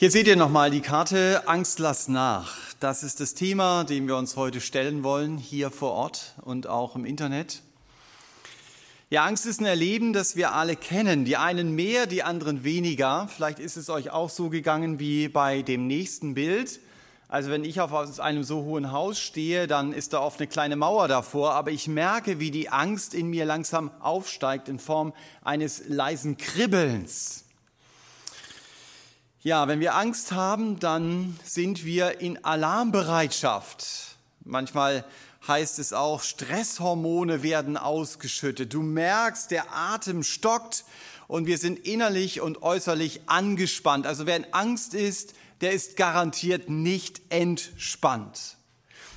Hier seht ihr nochmal die Karte Angst lass nach. Das ist das Thema, dem wir uns heute stellen wollen, hier vor Ort und auch im Internet. Ja, Angst ist ein Erleben, das wir alle kennen. Die einen mehr, die anderen weniger. Vielleicht ist es euch auch so gegangen wie bei dem nächsten Bild. Also wenn ich auf einem so hohen Haus stehe, dann ist da oft eine kleine Mauer davor, aber ich merke, wie die Angst in mir langsam aufsteigt in Form eines leisen Kribbelns. Ja, wenn wir Angst haben, dann sind wir in Alarmbereitschaft. Manchmal heißt es auch, Stresshormone werden ausgeschüttet. Du merkst, der Atem stockt und wir sind innerlich und äußerlich angespannt. Also wer in Angst ist, der ist garantiert nicht entspannt.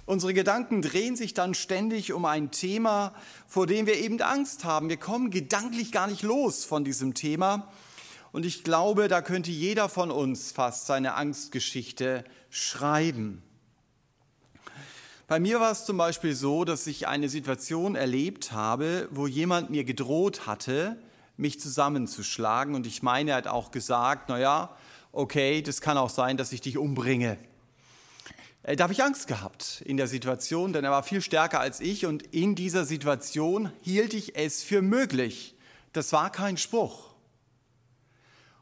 Unsere Gedanken drehen sich dann ständig um ein Thema, vor dem wir eben Angst haben. Wir kommen gedanklich gar nicht los von diesem Thema. Und ich glaube, da könnte jeder von uns fast seine Angstgeschichte schreiben. Bei mir war es zum Beispiel so, dass ich eine Situation erlebt habe, wo jemand mir gedroht hatte, mich zusammenzuschlagen. Und ich meine, er hat auch gesagt, naja, okay, das kann auch sein, dass ich dich umbringe. Äh, da habe ich Angst gehabt in der Situation, denn er war viel stärker als ich und in dieser Situation hielt ich es für möglich. Das war kein Spruch.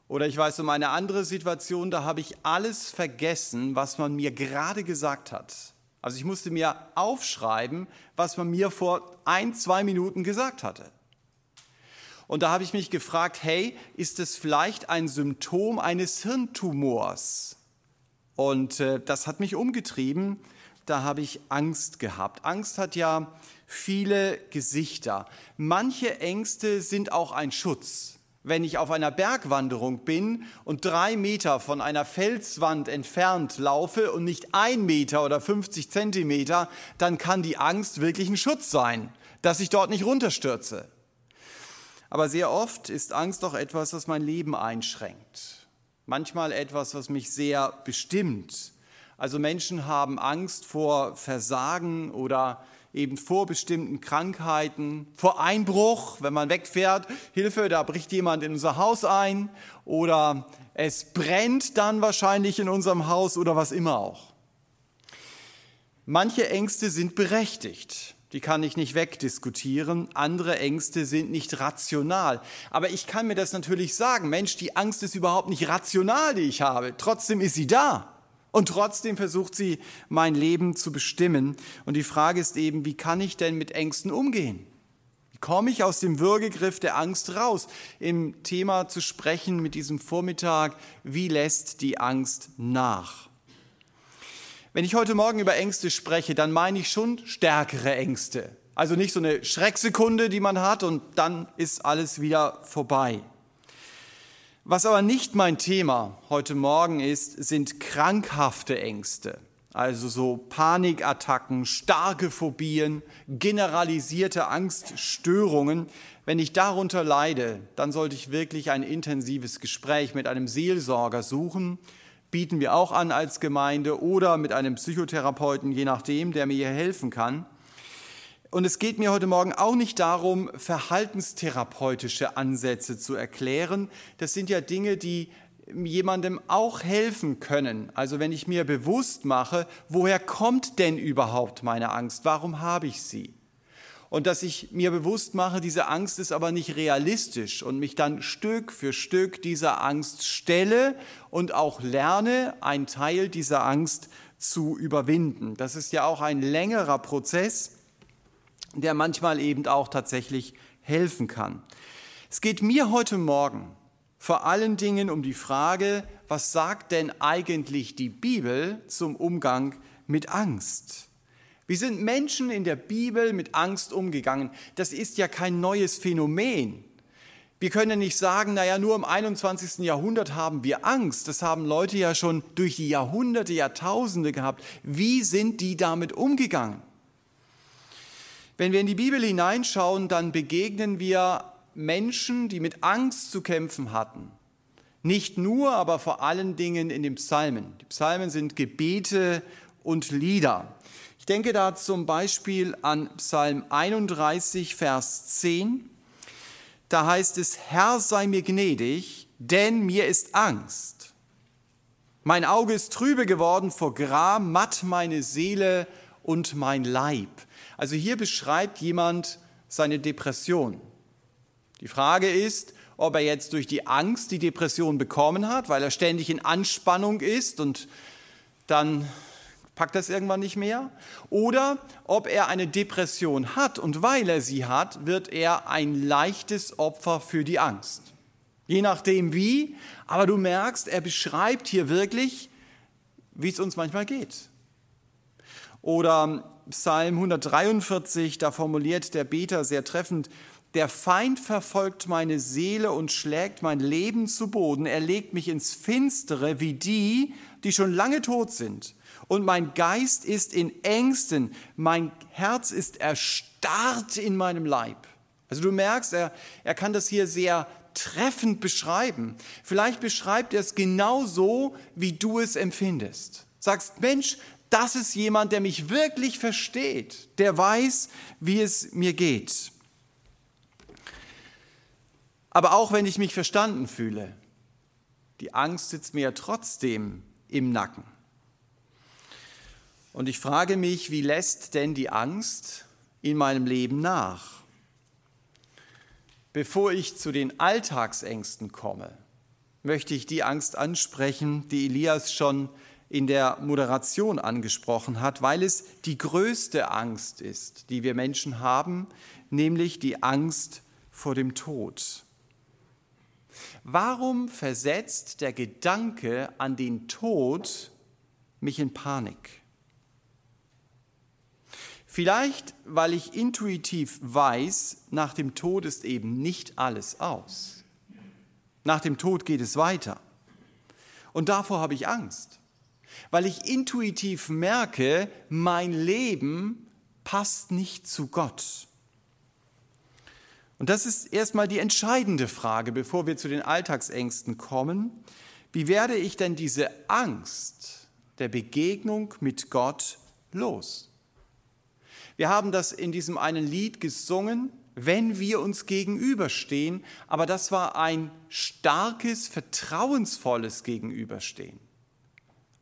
Oder ich weiß um eine andere Situation, da habe ich alles vergessen, was man mir gerade gesagt hat. Also ich musste mir aufschreiben, was man mir vor ein, zwei Minuten gesagt hatte. Und da habe ich mich gefragt, hey, ist es vielleicht ein Symptom eines Hirntumors? Und äh, das hat mich umgetrieben. Da habe ich Angst gehabt. Angst hat ja viele Gesichter. Manche Ängste sind auch ein Schutz wenn ich auf einer Bergwanderung bin und drei Meter von einer Felswand entfernt laufe und nicht ein Meter oder 50 Zentimeter, dann kann die Angst wirklich ein Schutz sein, dass ich dort nicht runterstürze. Aber sehr oft ist Angst doch etwas, was mein Leben einschränkt. Manchmal etwas, was mich sehr bestimmt. Also Menschen haben Angst vor Versagen oder eben vor bestimmten Krankheiten, vor Einbruch, wenn man wegfährt, Hilfe, da bricht jemand in unser Haus ein oder es brennt dann wahrscheinlich in unserem Haus oder was immer auch. Manche Ängste sind berechtigt, die kann ich nicht wegdiskutieren, andere Ängste sind nicht rational. Aber ich kann mir das natürlich sagen, Mensch, die Angst ist überhaupt nicht rational, die ich habe, trotzdem ist sie da. Und trotzdem versucht sie, mein Leben zu bestimmen. Und die Frage ist eben, wie kann ich denn mit Ängsten umgehen? Wie komme ich aus dem Würgegriff der Angst raus? Im Thema zu sprechen mit diesem Vormittag, wie lässt die Angst nach? Wenn ich heute Morgen über Ängste spreche, dann meine ich schon stärkere Ängste. Also nicht so eine Schrecksekunde, die man hat und dann ist alles wieder vorbei. Was aber nicht mein Thema heute Morgen ist, sind krankhafte Ängste, also so Panikattacken, starke Phobien, generalisierte Angststörungen. Wenn ich darunter leide, dann sollte ich wirklich ein intensives Gespräch mit einem Seelsorger suchen. Bieten wir auch an als Gemeinde oder mit einem Psychotherapeuten, je nachdem, der mir hier helfen kann. Und es geht mir heute Morgen auch nicht darum, verhaltenstherapeutische Ansätze zu erklären. Das sind ja Dinge, die jemandem auch helfen können. Also wenn ich mir bewusst mache, woher kommt denn überhaupt meine Angst? Warum habe ich sie? Und dass ich mir bewusst mache, diese Angst ist aber nicht realistisch und mich dann Stück für Stück dieser Angst stelle und auch lerne, einen Teil dieser Angst zu überwinden. Das ist ja auch ein längerer Prozess der manchmal eben auch tatsächlich helfen kann. Es geht mir heute Morgen vor allen Dingen um die Frage, was sagt denn eigentlich die Bibel zum Umgang mit Angst? Wie sind Menschen in der Bibel mit Angst umgegangen? Das ist ja kein neues Phänomen. Wir können nicht sagen, naja, nur im 21. Jahrhundert haben wir Angst. Das haben Leute ja schon durch die Jahrhunderte, Jahrtausende gehabt. Wie sind die damit umgegangen? Wenn wir in die Bibel hineinschauen, dann begegnen wir Menschen, die mit Angst zu kämpfen hatten. Nicht nur, aber vor allen Dingen in den Psalmen. Die Psalmen sind Gebete und Lieder. Ich denke da zum Beispiel an Psalm 31, Vers 10. Da heißt es, Herr sei mir gnädig, denn mir ist Angst. Mein Auge ist trübe geworden vor Gram, matt meine Seele und mein Leib. Also hier beschreibt jemand seine Depression. Die Frage ist, ob er jetzt durch die Angst die Depression bekommen hat, weil er ständig in Anspannung ist und dann packt das irgendwann nicht mehr, oder ob er eine Depression hat und weil er sie hat, wird er ein leichtes Opfer für die Angst. Je nachdem wie, aber du merkst, er beschreibt hier wirklich, wie es uns manchmal geht. Oder Psalm 143, da formuliert der Beter sehr treffend, der Feind verfolgt meine Seele und schlägt mein Leben zu Boden. Er legt mich ins Finstere wie die, die schon lange tot sind. Und mein Geist ist in Ängsten, mein Herz ist erstarrt in meinem Leib. Also du merkst, er, er kann das hier sehr treffend beschreiben. Vielleicht beschreibt er es genau so, wie du es empfindest. Sagst, Mensch, das ist jemand, der mich wirklich versteht, der weiß, wie es mir geht. Aber auch wenn ich mich verstanden fühle, die Angst sitzt mir ja trotzdem im Nacken. Und ich frage mich, wie lässt denn die Angst in meinem Leben nach? Bevor ich zu den Alltagsängsten komme, möchte ich die Angst ansprechen, die Elias schon in der Moderation angesprochen hat, weil es die größte Angst ist, die wir Menschen haben, nämlich die Angst vor dem Tod. Warum versetzt der Gedanke an den Tod mich in Panik? Vielleicht, weil ich intuitiv weiß, nach dem Tod ist eben nicht alles aus. Nach dem Tod geht es weiter. Und davor habe ich Angst, weil ich intuitiv merke, mein Leben passt nicht zu Gott. Und das ist erstmal die entscheidende Frage, bevor wir zu den Alltagsängsten kommen. Wie werde ich denn diese Angst der Begegnung mit Gott los? Wir haben das in diesem einen Lied gesungen, wenn wir uns gegenüberstehen, aber das war ein starkes, vertrauensvolles Gegenüberstehen.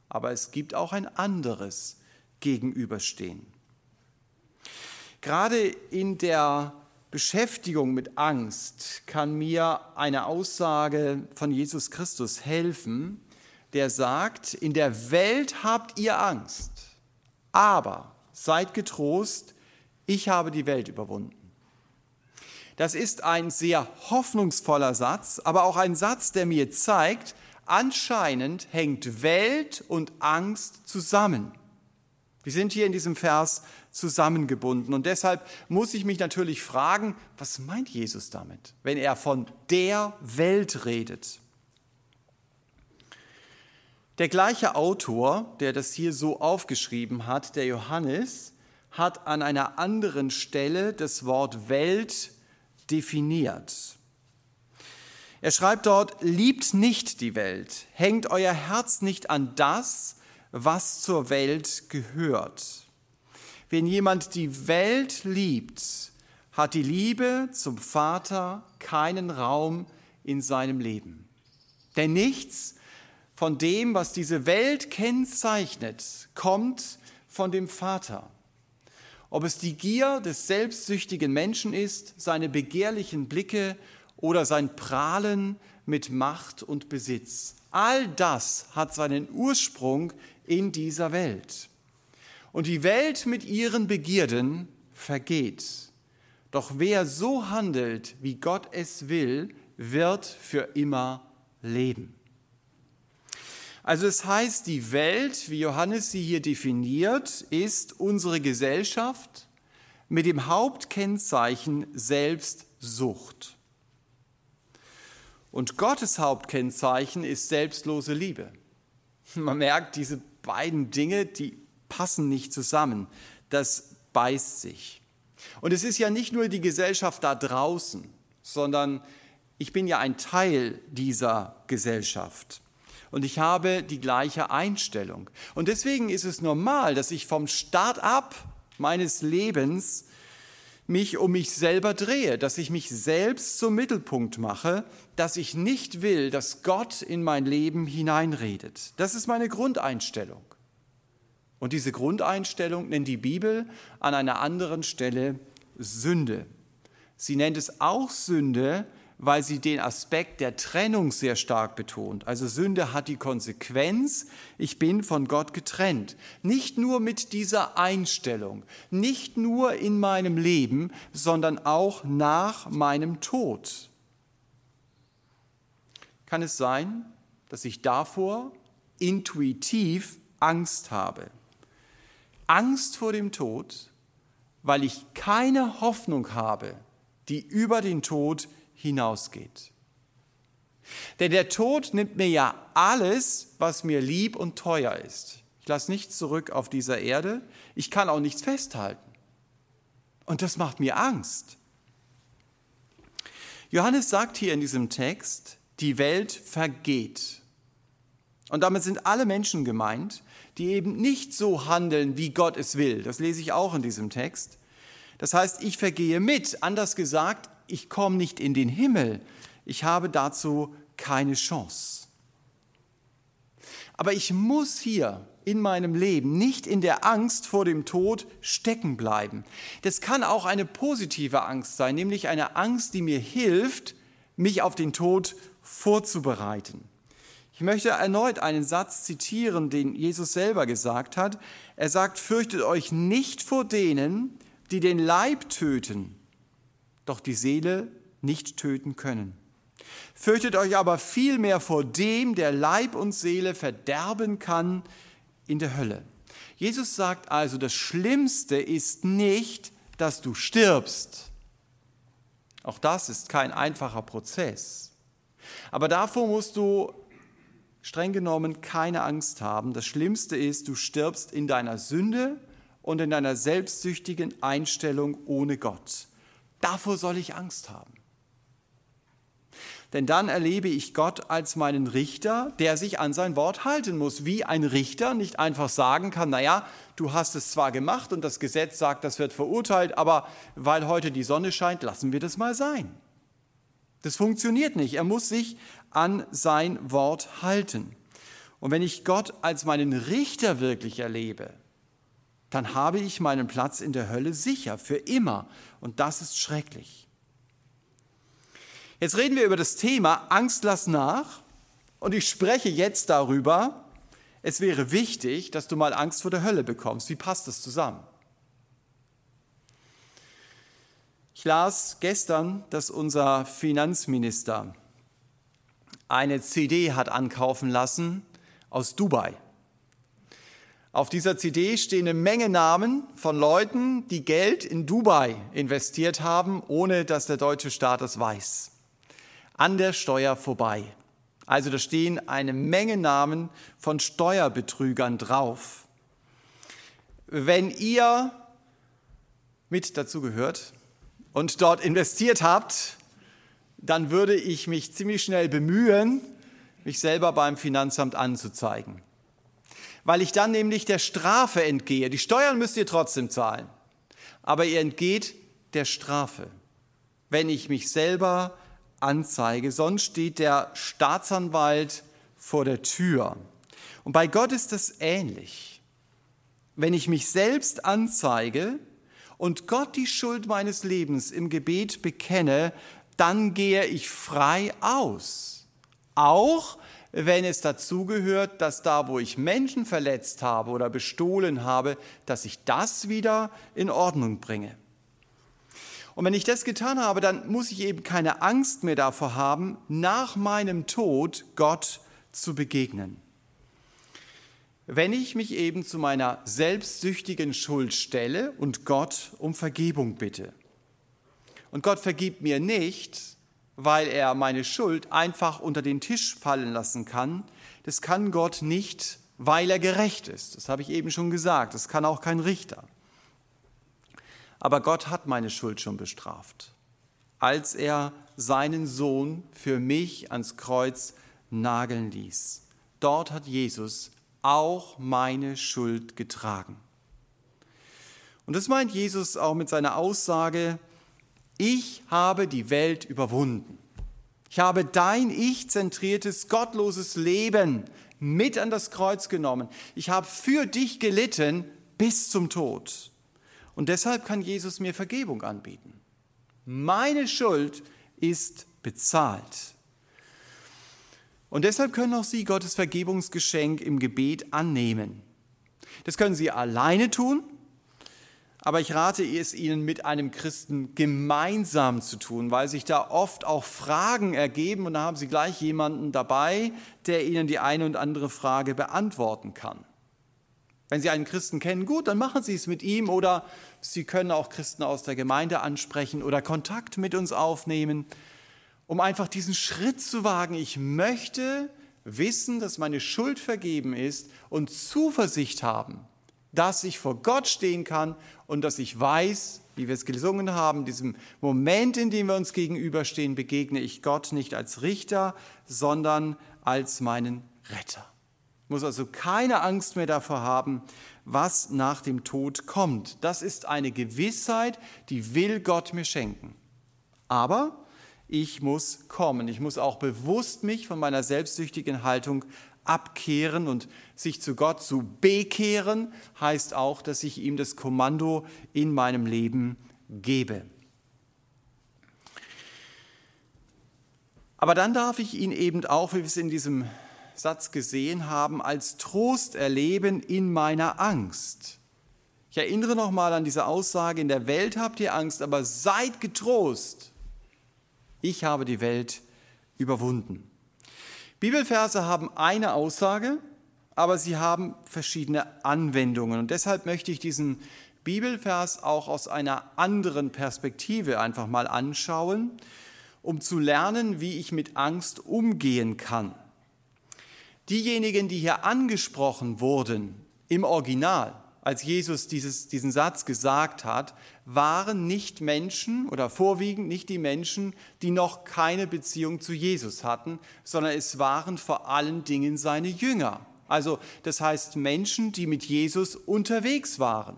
Aber es gibt auch ein anderes Gegenüberstehen. Gerade in der Beschäftigung mit Angst kann mir eine Aussage von Jesus Christus helfen, der sagt, in der Welt habt ihr Angst, aber seid getrost, ich habe die Welt überwunden. Das ist ein sehr hoffnungsvoller Satz, aber auch ein Satz, der mir zeigt, anscheinend hängt Welt und Angst zusammen. Die sind hier in diesem Vers zusammengebunden. Und deshalb muss ich mich natürlich fragen, was meint Jesus damit, wenn er von der Welt redet? Der gleiche Autor, der das hier so aufgeschrieben hat, der Johannes, hat an einer anderen Stelle das Wort Welt definiert. Er schreibt dort, liebt nicht die Welt, hängt euer Herz nicht an das, was zur Welt gehört. Wenn jemand die Welt liebt, hat die Liebe zum Vater keinen Raum in seinem Leben. Denn nichts von dem, was diese Welt kennzeichnet, kommt von dem Vater. Ob es die Gier des selbstsüchtigen Menschen ist, seine begehrlichen Blicke oder sein Prahlen mit Macht und Besitz. All das hat seinen Ursprung in dieser Welt. Und die Welt mit ihren Begierden vergeht. Doch wer so handelt, wie Gott es will, wird für immer leben. Also es heißt, die Welt, wie Johannes sie hier definiert, ist unsere Gesellschaft mit dem Hauptkennzeichen Selbstsucht. Und Gottes Hauptkennzeichen ist selbstlose Liebe. Man merkt, diese beiden Dinge, die passen nicht zusammen. Das beißt sich. Und es ist ja nicht nur die Gesellschaft da draußen, sondern ich bin ja ein Teil dieser Gesellschaft. Und ich habe die gleiche Einstellung. Und deswegen ist es normal, dass ich vom Start ab meines Lebens mich um mich selber drehe, dass ich mich selbst zum Mittelpunkt mache, dass ich nicht will, dass Gott in mein Leben hineinredet. Das ist meine Grundeinstellung. Und diese Grundeinstellung nennt die Bibel an einer anderen Stelle Sünde. Sie nennt es auch Sünde, weil sie den Aspekt der Trennung sehr stark betont. Also Sünde hat die Konsequenz, ich bin von Gott getrennt. Nicht nur mit dieser Einstellung, nicht nur in meinem Leben, sondern auch nach meinem Tod. Kann es sein, dass ich davor intuitiv Angst habe? Angst vor dem Tod, weil ich keine Hoffnung habe, die über den Tod hinausgeht. Denn der Tod nimmt mir ja alles, was mir lieb und teuer ist. Ich lasse nichts zurück auf dieser Erde, ich kann auch nichts festhalten. Und das macht mir Angst. Johannes sagt hier in diesem Text, die Welt vergeht. Und damit sind alle Menschen gemeint, die eben nicht so handeln, wie Gott es will. Das lese ich auch in diesem Text. Das heißt, ich vergehe mit. Anders gesagt, ich komme nicht in den Himmel. Ich habe dazu keine Chance. Aber ich muss hier in meinem Leben nicht in der Angst vor dem Tod stecken bleiben. Das kann auch eine positive Angst sein, nämlich eine Angst, die mir hilft, mich auf den Tod vorzubereiten. Ich möchte erneut einen Satz zitieren, den Jesus selber gesagt hat. Er sagt, fürchtet euch nicht vor denen, die den Leib töten, doch die Seele nicht töten können. Fürchtet euch aber vielmehr vor dem, der Leib und Seele verderben kann in der Hölle. Jesus sagt also, das Schlimmste ist nicht, dass du stirbst. Auch das ist kein einfacher Prozess. Aber davor musst du streng genommen keine Angst haben. Das Schlimmste ist, du stirbst in deiner Sünde und in deiner selbstsüchtigen Einstellung ohne Gott. Davor soll ich Angst haben. Denn dann erlebe ich Gott als meinen Richter, der sich an sein Wort halten muss, wie ein Richter nicht einfach sagen kann, naja, du hast es zwar gemacht und das Gesetz sagt, das wird verurteilt, aber weil heute die Sonne scheint, lassen wir das mal sein. Das funktioniert nicht. Er muss sich an sein Wort halten. Und wenn ich Gott als meinen Richter wirklich erlebe, dann habe ich meinen Platz in der Hölle sicher, für immer. Und das ist schrecklich. Jetzt reden wir über das Thema Angst lass nach. Und ich spreche jetzt darüber, es wäre wichtig, dass du mal Angst vor der Hölle bekommst. Wie passt das zusammen? Ich las gestern, dass unser Finanzminister eine CD hat ankaufen lassen aus Dubai. Auf dieser CD stehen eine Menge Namen von Leuten, die Geld in Dubai investiert haben, ohne dass der deutsche Staat es weiß. An der Steuer vorbei. Also da stehen eine Menge Namen von Steuerbetrügern drauf. Wenn ihr mit dazu gehört und dort investiert habt, dann würde ich mich ziemlich schnell bemühen, mich selber beim Finanzamt anzuzeigen weil ich dann nämlich der Strafe entgehe. Die Steuern müsst ihr trotzdem zahlen, aber ihr entgeht der Strafe, wenn ich mich selber anzeige. Sonst steht der Staatsanwalt vor der Tür. Und bei Gott ist das ähnlich. Wenn ich mich selbst anzeige und Gott die Schuld meines Lebens im Gebet bekenne, dann gehe ich frei aus. Auch wenn es dazugehört, dass da, wo ich Menschen verletzt habe oder bestohlen habe, dass ich das wieder in Ordnung bringe. Und wenn ich das getan habe, dann muss ich eben keine Angst mehr davor haben, nach meinem Tod Gott zu begegnen. Wenn ich mich eben zu meiner selbstsüchtigen Schuld stelle und Gott um Vergebung bitte. Und Gott vergibt mir nicht, weil er meine Schuld einfach unter den Tisch fallen lassen kann. Das kann Gott nicht, weil er gerecht ist. Das habe ich eben schon gesagt. Das kann auch kein Richter. Aber Gott hat meine Schuld schon bestraft, als er seinen Sohn für mich ans Kreuz nageln ließ. Dort hat Jesus auch meine Schuld getragen. Und das meint Jesus auch mit seiner Aussage, ich habe die Welt überwunden. Ich habe dein ich-zentriertes, gottloses Leben mit an das Kreuz genommen. Ich habe für dich gelitten bis zum Tod. Und deshalb kann Jesus mir Vergebung anbieten. Meine Schuld ist bezahlt. Und deshalb können auch Sie Gottes Vergebungsgeschenk im Gebet annehmen. Das können Sie alleine tun, aber ich rate es Ihnen mit einem Christen gemeinsam zu tun, weil sich da oft auch Fragen ergeben und da haben Sie gleich jemanden dabei, der Ihnen die eine und andere Frage beantworten kann. Wenn Sie einen Christen kennen, gut, dann machen Sie es mit ihm oder Sie können auch Christen aus der Gemeinde ansprechen oder Kontakt mit uns aufnehmen, um einfach diesen Schritt zu wagen. Ich möchte wissen, dass meine Schuld vergeben ist und Zuversicht haben, dass ich vor Gott stehen kann und dass ich weiß, wie wir es gesungen haben, diesem Moment, in dem wir uns gegenüberstehen, begegne ich Gott nicht als Richter, sondern als meinen Retter. Ich muss also keine Angst mehr davor haben, was nach dem Tod kommt. Das ist eine Gewissheit, die will Gott mir schenken. Aber ich muss kommen. Ich muss auch bewusst mich von meiner selbstsüchtigen Haltung abkehren und sich zu Gott zu bekehren, heißt auch, dass ich ihm das Kommando in meinem Leben gebe. Aber dann darf ich ihn eben auch, wie wir es in diesem Satz gesehen haben, als Trost erleben in meiner Angst. Ich erinnere nochmal an diese Aussage, in der Welt habt ihr Angst, aber seid getrost. Ich habe die Welt überwunden. Bibelverse haben eine Aussage, aber sie haben verschiedene Anwendungen. Und deshalb möchte ich diesen Bibelvers auch aus einer anderen Perspektive einfach mal anschauen, um zu lernen, wie ich mit Angst umgehen kann. Diejenigen, die hier angesprochen wurden im Original, als Jesus dieses, diesen Satz gesagt hat, waren nicht Menschen oder vorwiegend nicht die Menschen, die noch keine Beziehung zu Jesus hatten, sondern es waren vor allen Dingen seine Jünger. Also das heißt Menschen, die mit Jesus unterwegs waren.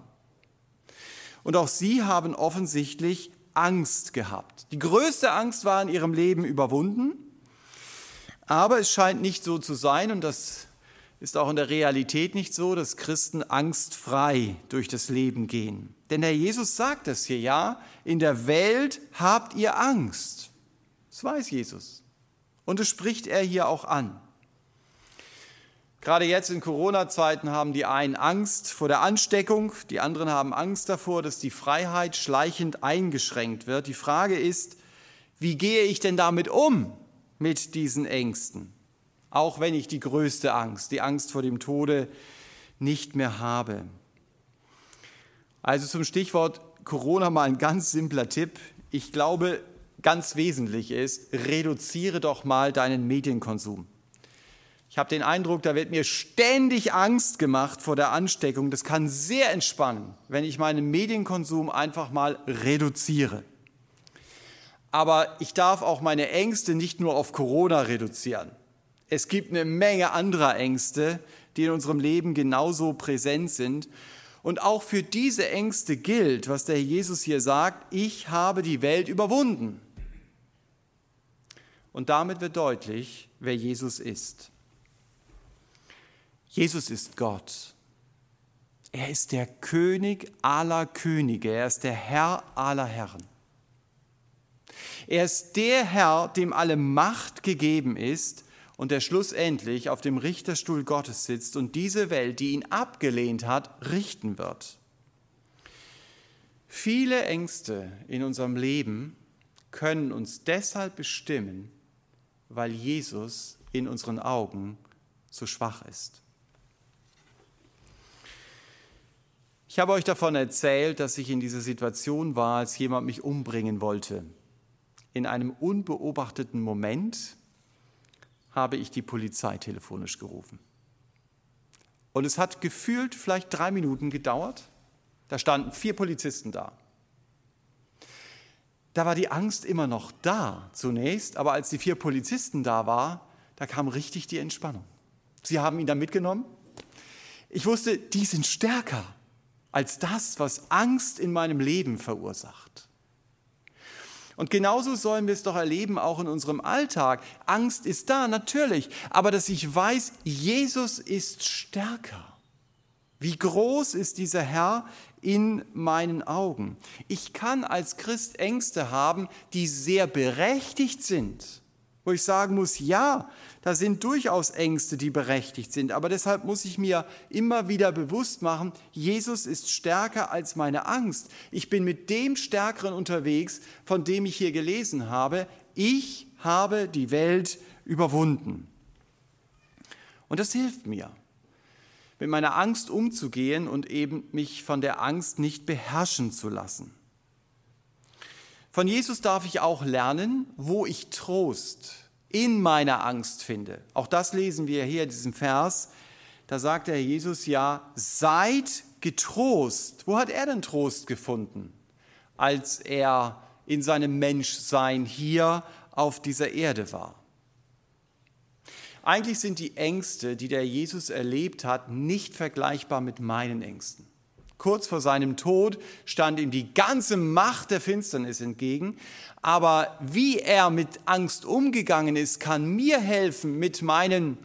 Und auch sie haben offensichtlich Angst gehabt. Die größte Angst war in ihrem Leben überwunden, aber es scheint nicht so zu sein, und das ist auch in der Realität nicht so, dass Christen angstfrei durch das Leben gehen. Denn Herr Jesus sagt es hier, ja, in der Welt habt ihr Angst. Das weiß Jesus. Und das spricht er hier auch an. Gerade jetzt in Corona-Zeiten haben die einen Angst vor der Ansteckung, die anderen haben Angst davor, dass die Freiheit schleichend eingeschränkt wird. Die Frage ist, wie gehe ich denn damit um, mit diesen Ängsten? Auch wenn ich die größte Angst, die Angst vor dem Tode, nicht mehr habe. Also zum Stichwort Corona mal ein ganz simpler Tipp. Ich glaube, ganz wesentlich ist, reduziere doch mal deinen Medienkonsum. Ich habe den Eindruck, da wird mir ständig Angst gemacht vor der Ansteckung. Das kann sehr entspannen, wenn ich meinen Medienkonsum einfach mal reduziere. Aber ich darf auch meine Ängste nicht nur auf Corona reduzieren. Es gibt eine Menge anderer Ängste, die in unserem Leben genauso präsent sind. Und auch für diese Ängste gilt, was der Jesus hier sagt, ich habe die Welt überwunden. Und damit wird deutlich, wer Jesus ist. Jesus ist Gott. Er ist der König aller Könige. Er ist der Herr aller Herren. Er ist der Herr, dem alle Macht gegeben ist und der schlussendlich auf dem Richterstuhl Gottes sitzt und diese Welt, die ihn abgelehnt hat, richten wird. Viele Ängste in unserem Leben können uns deshalb bestimmen, weil Jesus in unseren Augen so schwach ist. Ich habe euch davon erzählt, dass ich in dieser Situation war, als jemand mich umbringen wollte. In einem unbeobachteten Moment habe ich die Polizei telefonisch gerufen. Und es hat gefühlt vielleicht drei Minuten gedauert. Da standen vier Polizisten da. Da war die Angst immer noch da zunächst, aber als die vier Polizisten da waren, da kam richtig die Entspannung. Sie haben ihn dann mitgenommen. Ich wusste, die sind stärker als das, was Angst in meinem Leben verursacht. Und genauso sollen wir es doch erleben, auch in unserem Alltag. Angst ist da, natürlich, aber dass ich weiß, Jesus ist stärker. Wie groß ist dieser Herr in meinen Augen? Ich kann als Christ Ängste haben, die sehr berechtigt sind, wo ich sagen muss, ja, da sind durchaus Ängste, die berechtigt sind, aber deshalb muss ich mir immer wieder bewusst machen, Jesus ist stärker als meine Angst. Ich bin mit dem Stärkeren unterwegs, von dem ich hier gelesen habe. Ich habe die Welt überwunden. Und das hilft mir mit meiner Angst umzugehen und eben mich von der Angst nicht beherrschen zu lassen. Von Jesus darf ich auch lernen, wo ich Trost in meiner Angst finde. Auch das lesen wir hier in diesem Vers. Da sagt der Jesus ja, seid getrost. Wo hat er denn Trost gefunden, als er in seinem Menschsein hier auf dieser Erde war? Eigentlich sind die Ängste, die der Jesus erlebt hat, nicht vergleichbar mit meinen Ängsten. Kurz vor seinem Tod stand ihm die ganze Macht der Finsternis entgegen. Aber wie er mit Angst umgegangen ist, kann mir helfen, mit meinen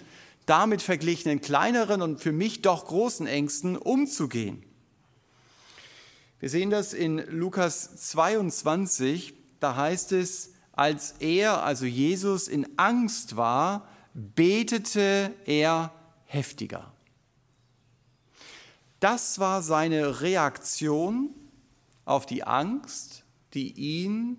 damit verglichenen kleineren und für mich doch großen Ängsten umzugehen. Wir sehen das in Lukas 22, da heißt es, als er, also Jesus, in Angst war, betete er heftiger. Das war seine Reaktion auf die Angst, die ihn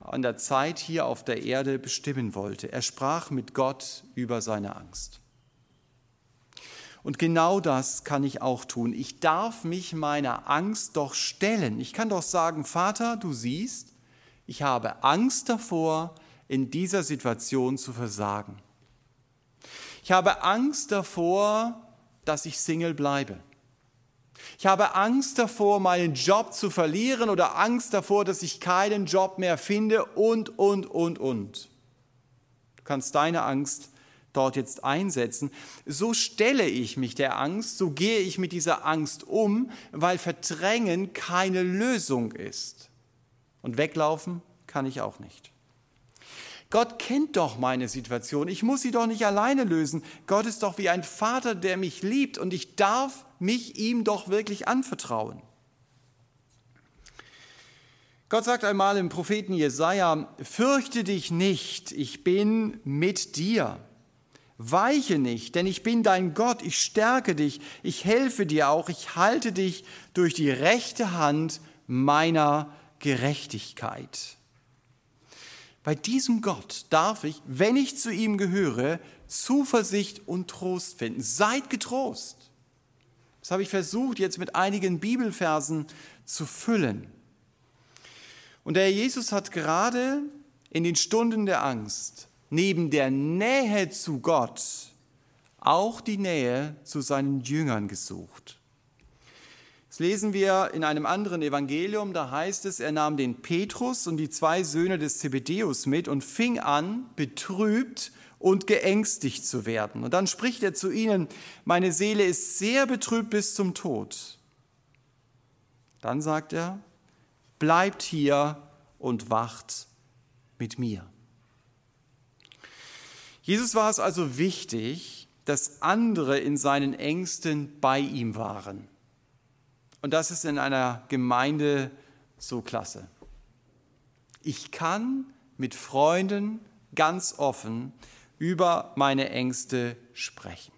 an der Zeit hier auf der Erde bestimmen wollte. Er sprach mit Gott über seine Angst. Und genau das kann ich auch tun. Ich darf mich meiner Angst doch stellen. Ich kann doch sagen, Vater, du siehst, ich habe Angst davor, in dieser Situation zu versagen. Ich habe Angst davor, dass ich Single bleibe. Ich habe Angst davor, meinen Job zu verlieren oder Angst davor, dass ich keinen Job mehr finde und, und, und, und. Du kannst deine Angst dort jetzt einsetzen. So stelle ich mich der Angst, so gehe ich mit dieser Angst um, weil Verdrängen keine Lösung ist. Und weglaufen kann ich auch nicht. Gott kennt doch meine Situation. Ich muss sie doch nicht alleine lösen. Gott ist doch wie ein Vater, der mich liebt und ich darf mich ihm doch wirklich anvertrauen. Gott sagt einmal im Propheten Jesaja: Fürchte dich nicht, ich bin mit dir. Weiche nicht, denn ich bin dein Gott, ich stärke dich, ich helfe dir auch, ich halte dich durch die rechte Hand meiner Gerechtigkeit. Bei diesem Gott darf ich, wenn ich zu ihm gehöre, Zuversicht und Trost finden. Seid getrost. Das habe ich versucht jetzt mit einigen Bibelversen zu füllen. Und der Jesus hat gerade in den Stunden der Angst neben der Nähe zu Gott auch die Nähe zu seinen Jüngern gesucht. Das lesen wir in einem anderen Evangelium, da heißt es, er nahm den Petrus und die zwei Söhne des Zebedeus mit und fing an, betrübt und geängstigt zu werden. Und dann spricht er zu ihnen, meine Seele ist sehr betrübt bis zum Tod. Dann sagt er, bleibt hier und wacht mit mir. Jesus war es also wichtig, dass andere in seinen Ängsten bei ihm waren. Und das ist in einer Gemeinde so klasse. Ich kann mit Freunden ganz offen über meine Ängste sprechen.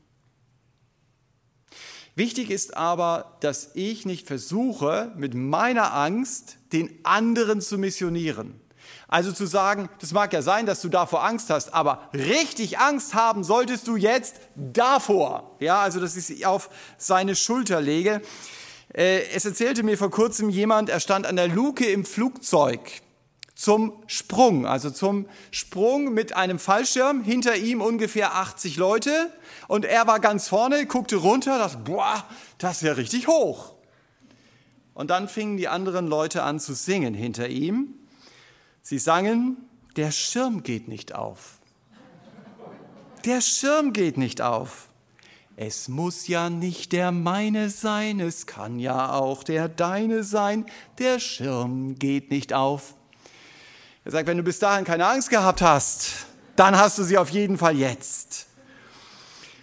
Wichtig ist aber, dass ich nicht versuche, mit meiner Angst den anderen zu missionieren. Also zu sagen, das mag ja sein, dass du davor Angst hast, aber richtig Angst haben solltest du jetzt davor. Ja, also dass ich sie auf seine Schulter lege. Äh, es erzählte mir vor kurzem jemand, er stand an der Luke im Flugzeug zum Sprung, also zum Sprung mit einem Fallschirm, hinter ihm ungefähr 80 Leute und er war ganz vorne, guckte runter, dachte, boah, das ist ja richtig hoch. Und dann fingen die anderen Leute an zu singen hinter ihm. Sie sangen, der Schirm geht nicht auf. Der Schirm geht nicht auf. Es muss ja nicht der meine sein, es kann ja auch der deine sein, der Schirm geht nicht auf. Er sagt, wenn du bis dahin keine Angst gehabt hast, dann hast du sie auf jeden Fall jetzt.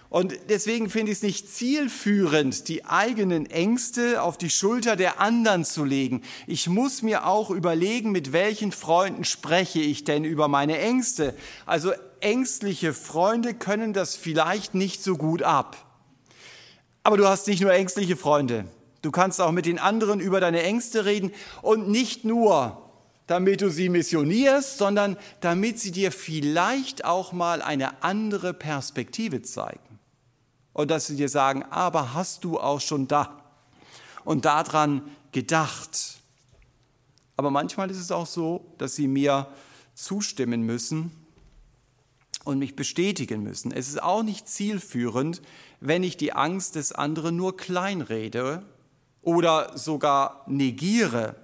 Und deswegen finde ich es nicht zielführend, die eigenen Ängste auf die Schulter der anderen zu legen. Ich muss mir auch überlegen, mit welchen Freunden spreche ich denn über meine Ängste. Also ängstliche Freunde können das vielleicht nicht so gut ab. Aber du hast nicht nur ängstliche Freunde. Du kannst auch mit den anderen über deine Ängste reden und nicht nur, damit du sie missionierst, sondern damit sie dir vielleicht auch mal eine andere Perspektive zeigen und dass sie dir sagen, aber hast du auch schon da und daran gedacht. Aber manchmal ist es auch so, dass sie mir zustimmen müssen und mich bestätigen müssen. Es ist auch nicht zielführend, wenn ich die Angst des anderen nur kleinrede oder sogar negiere.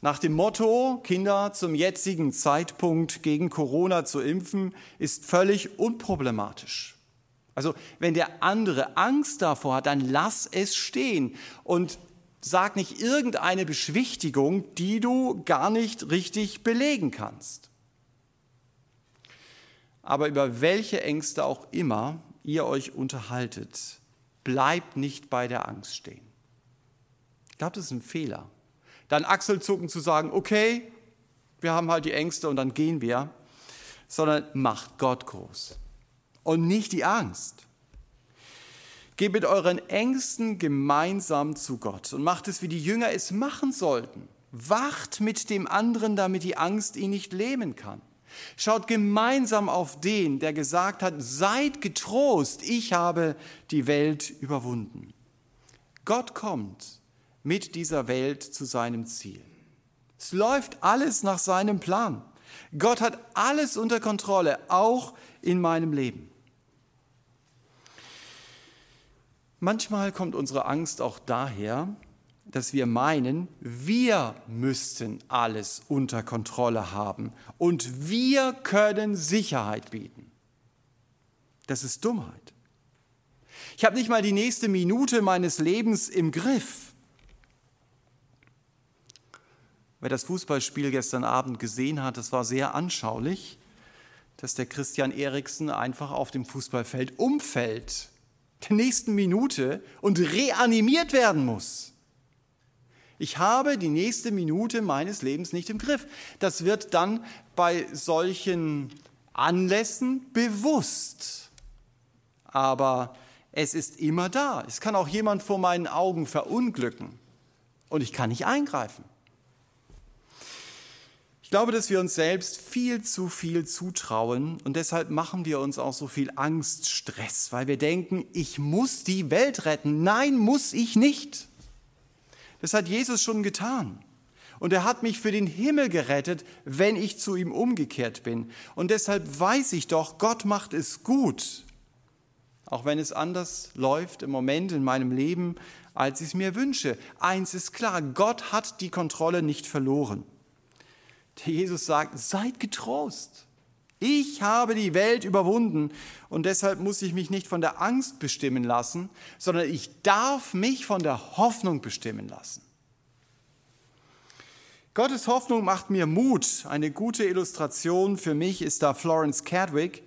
Nach dem Motto, Kinder zum jetzigen Zeitpunkt gegen Corona zu impfen, ist völlig unproblematisch. Also wenn der andere Angst davor hat, dann lass es stehen und sag nicht irgendeine Beschwichtigung, die du gar nicht richtig belegen kannst. Aber über welche Ängste auch immer ihr euch unterhaltet, bleibt nicht bei der Angst stehen. Ich glaube, das ist ein Fehler. Dann Achselzucken zu sagen, okay, wir haben halt die Ängste und dann gehen wir, sondern macht Gott groß und nicht die Angst. Geht mit euren Ängsten gemeinsam zu Gott und macht es, wie die Jünger es machen sollten. Wacht mit dem anderen, damit die Angst ihn nicht lähmen kann. Schaut gemeinsam auf den, der gesagt hat, seid getrost, ich habe die Welt überwunden. Gott kommt mit dieser Welt zu seinem Ziel. Es läuft alles nach seinem Plan. Gott hat alles unter Kontrolle, auch in meinem Leben. Manchmal kommt unsere Angst auch daher, dass wir meinen, wir müssten alles unter Kontrolle haben und wir können Sicherheit bieten. Das ist Dummheit. Ich habe nicht mal die nächste Minute meines Lebens im Griff. Wer das Fußballspiel gestern Abend gesehen hat, das war sehr anschaulich, dass der Christian Eriksen einfach auf dem Fußballfeld umfällt, der nächsten Minute und reanimiert werden muss. Ich habe die nächste Minute meines Lebens nicht im Griff. Das wird dann bei solchen Anlässen bewusst. Aber es ist immer da. Es kann auch jemand vor meinen Augen verunglücken und ich kann nicht eingreifen. Ich glaube, dass wir uns selbst viel zu viel zutrauen und deshalb machen wir uns auch so viel Angststress, weil wir denken, ich muss die Welt retten. Nein, muss ich nicht. Das hat Jesus schon getan. Und er hat mich für den Himmel gerettet, wenn ich zu ihm umgekehrt bin. Und deshalb weiß ich doch, Gott macht es gut. Auch wenn es anders läuft im Moment in meinem Leben, als ich es mir wünsche. Eins ist klar, Gott hat die Kontrolle nicht verloren. Der Jesus sagt, seid getrost. Ich habe die Welt überwunden und deshalb muss ich mich nicht von der Angst bestimmen lassen, sondern ich darf mich von der Hoffnung bestimmen lassen. Gottes Hoffnung macht mir Mut. Eine gute Illustration für mich ist da Florence Cadwick.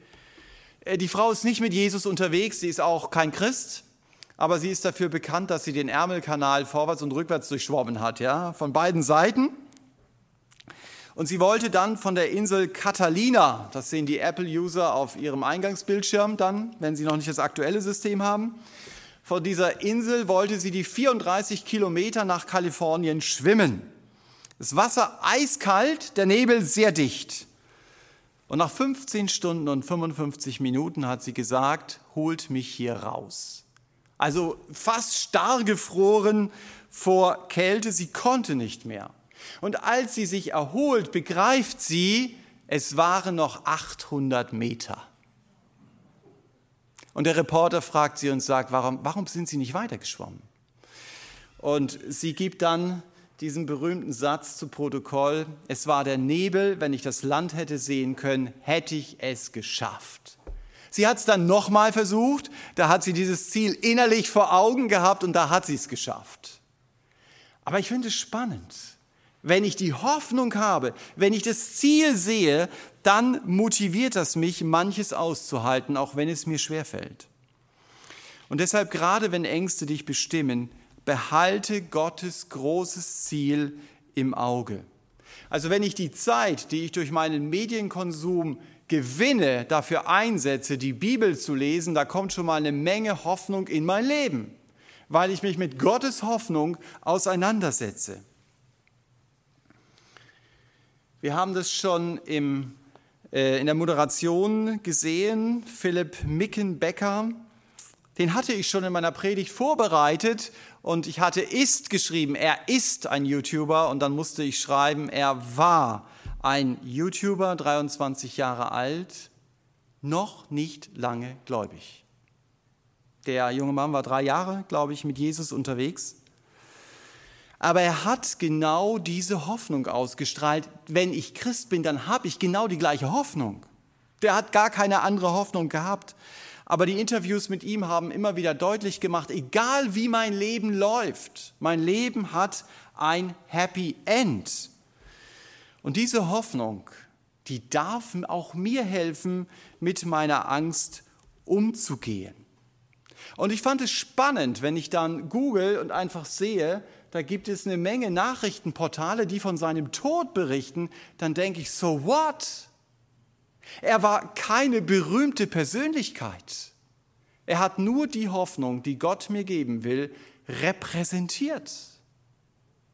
Äh, die Frau ist nicht mit Jesus unterwegs, sie ist auch kein Christ, aber sie ist dafür bekannt, dass sie den Ärmelkanal vorwärts und rückwärts durchschwommen hat, ja, von beiden Seiten. Und sie wollte dann von der Insel Catalina, das sehen die Apple-User auf ihrem Eingangsbildschirm dann, wenn sie noch nicht das aktuelle System haben, von dieser Insel wollte sie die 34 Kilometer nach Kalifornien schwimmen. Das Wasser eiskalt, der Nebel sehr dicht. Und nach 15 Stunden und 55 Minuten hat sie gesagt, holt mich hier raus. Also fast starr gefroren vor Kälte, sie konnte nicht mehr. Und als sie sich erholt, begreift sie, es waren noch 800 Meter. Und der Reporter fragt sie und sagt, warum, warum sind Sie nicht weitergeschwommen? Und sie gibt dann diesen berühmten Satz zu Protokoll, es war der Nebel, wenn ich das Land hätte sehen können, hätte ich es geschafft. Sie hat es dann nochmal versucht, da hat sie dieses Ziel innerlich vor Augen gehabt und da hat sie es geschafft. Aber ich finde es spannend. Wenn ich die Hoffnung habe, wenn ich das Ziel sehe, dann motiviert das mich, manches auszuhalten, auch wenn es mir schwerfällt. Und deshalb, gerade wenn Ängste dich bestimmen, behalte Gottes großes Ziel im Auge. Also wenn ich die Zeit, die ich durch meinen Medienkonsum gewinne, dafür einsetze, die Bibel zu lesen, da kommt schon mal eine Menge Hoffnung in mein Leben, weil ich mich mit Gottes Hoffnung auseinandersetze. Wir haben das schon im, äh, in der Moderation gesehen. Philipp Mickenbecker, den hatte ich schon in meiner Predigt vorbereitet und ich hatte ist geschrieben. Er ist ein YouTuber und dann musste ich schreiben, er war ein YouTuber, 23 Jahre alt, noch nicht lange gläubig. Der junge Mann war drei Jahre, glaube ich, mit Jesus unterwegs. Aber er hat genau diese Hoffnung ausgestrahlt. Wenn ich Christ bin, dann habe ich genau die gleiche Hoffnung. Der hat gar keine andere Hoffnung gehabt. Aber die Interviews mit ihm haben immer wieder deutlich gemacht, egal wie mein Leben läuft, mein Leben hat ein Happy End. Und diese Hoffnung, die darf auch mir helfen, mit meiner Angst umzugehen. Und ich fand es spannend, wenn ich dann google und einfach sehe, da gibt es eine Menge Nachrichtenportale, die von seinem Tod berichten, dann denke ich, so what? Er war keine berühmte Persönlichkeit. Er hat nur die Hoffnung, die Gott mir geben will, repräsentiert.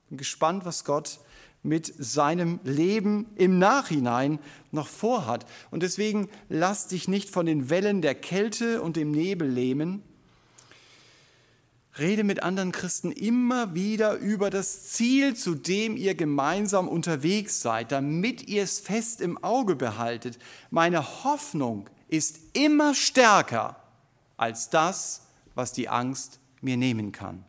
Bin gespannt, was Gott mit seinem Leben im Nachhinein noch vorhat. Und deswegen lass dich nicht von den Wellen der Kälte und dem Nebel lähmen, Rede mit anderen Christen immer wieder über das Ziel, zu dem ihr gemeinsam unterwegs seid, damit ihr es fest im Auge behaltet. Meine Hoffnung ist immer stärker als das, was die Angst mir nehmen kann.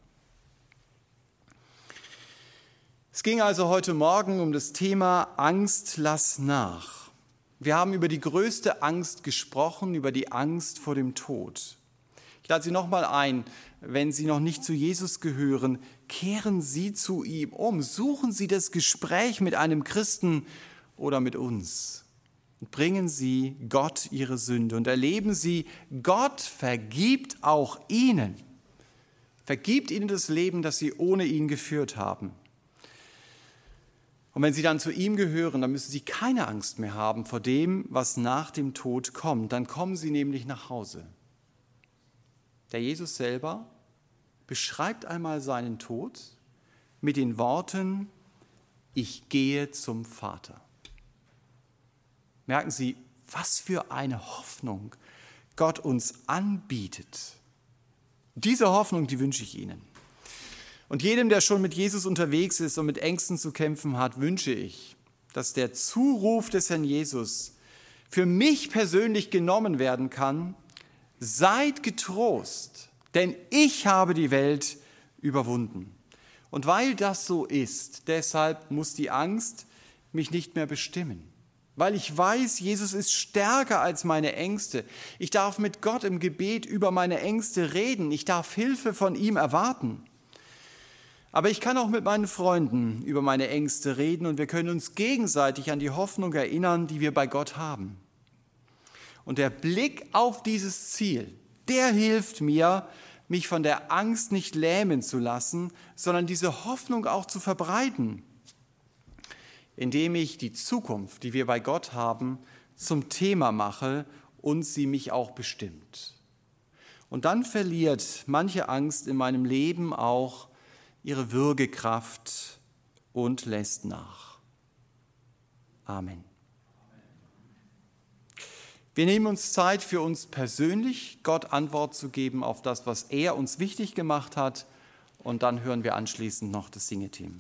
Es ging also heute Morgen um das Thema Angst, lass nach. Wir haben über die größte Angst gesprochen, über die Angst vor dem Tod. Ich lade Sie nochmal ein, wenn Sie noch nicht zu Jesus gehören, kehren Sie zu ihm um. Suchen Sie das Gespräch mit einem Christen oder mit uns. Bringen Sie Gott Ihre Sünde und erleben Sie, Gott vergibt auch Ihnen. Vergibt Ihnen das Leben, das Sie ohne ihn geführt haben. Und wenn Sie dann zu ihm gehören, dann müssen Sie keine Angst mehr haben vor dem, was nach dem Tod kommt. Dann kommen Sie nämlich nach Hause. Der Jesus selber beschreibt einmal seinen Tod mit den Worten, ich gehe zum Vater. Merken Sie, was für eine Hoffnung Gott uns anbietet. Diese Hoffnung, die wünsche ich Ihnen. Und jedem, der schon mit Jesus unterwegs ist und mit Ängsten zu kämpfen hat, wünsche ich, dass der Zuruf des Herrn Jesus für mich persönlich genommen werden kann Seid getrost, denn ich habe die Welt überwunden. Und weil das so ist, deshalb muss die Angst mich nicht mehr bestimmen. Weil ich weiß, Jesus ist stärker als meine Ängste. Ich darf mit Gott im Gebet über meine Ängste reden. Ich darf Hilfe von ihm erwarten. Aber ich kann auch mit meinen Freunden über meine Ängste reden und wir können uns gegenseitig an die Hoffnung erinnern, die wir bei Gott haben. Und der Blick auf dieses Ziel, der hilft mir, mich von der Angst nicht lähmen zu lassen, sondern diese Hoffnung auch zu verbreiten, indem ich die Zukunft, die wir bei Gott haben, zum Thema mache und sie mich auch bestimmt. Und dann verliert manche Angst in meinem Leben auch ihre Würgekraft und lässt nach. Amen. Wir nehmen uns Zeit für uns persönlich, Gott Antwort zu geben auf das, was er uns wichtig gemacht hat. Und dann hören wir anschließend noch das Singeteam.